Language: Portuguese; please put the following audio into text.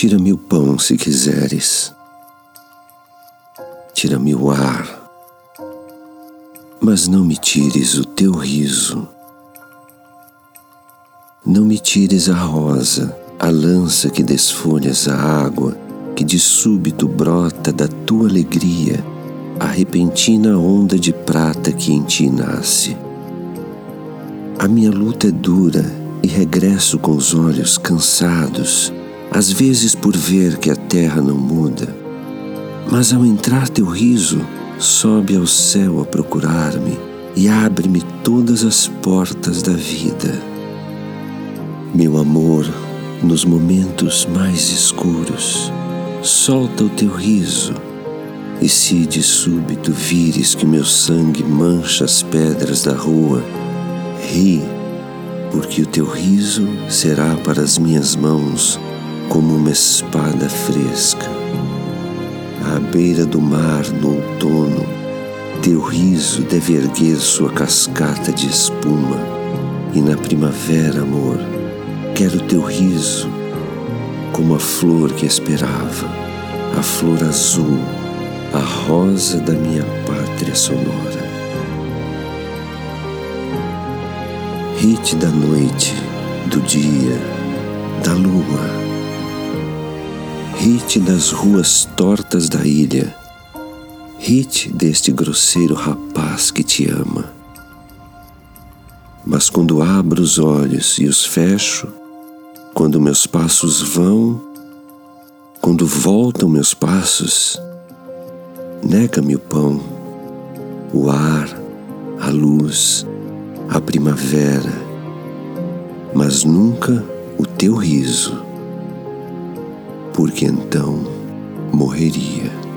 Tira-me o pão se quiseres, tira-me o ar, mas não me tires o teu riso. Não me tires a rosa, a lança que desfolhas a água, que de súbito brota da tua alegria, a repentina onda de prata que em ti nasce. A minha luta é dura e regresso com os olhos cansados às vezes por ver que a terra não muda, mas ao entrar teu riso, sobe ao céu a procurar-me e abre-me todas as portas da vida. Meu amor, nos momentos mais escuros, solta o teu riso, e se de súbito vires que meu sangue mancha as pedras da rua, ri, porque o teu riso será para as minhas mãos como uma espada fresca. À beira do mar, no outono, teu riso deve erguer sua cascata de espuma. E na primavera, amor, quero teu riso como a flor que esperava, a flor azul, a rosa da minha pátria sonora. Rite da noite, do dia, da lua Rite das ruas tortas da ilha. Rite deste grosseiro rapaz que te ama. Mas quando abro os olhos e os fecho, quando meus passos vão, quando voltam meus passos, nega-me o pão, o ar, a luz, a primavera, mas nunca o teu riso porque então morreria.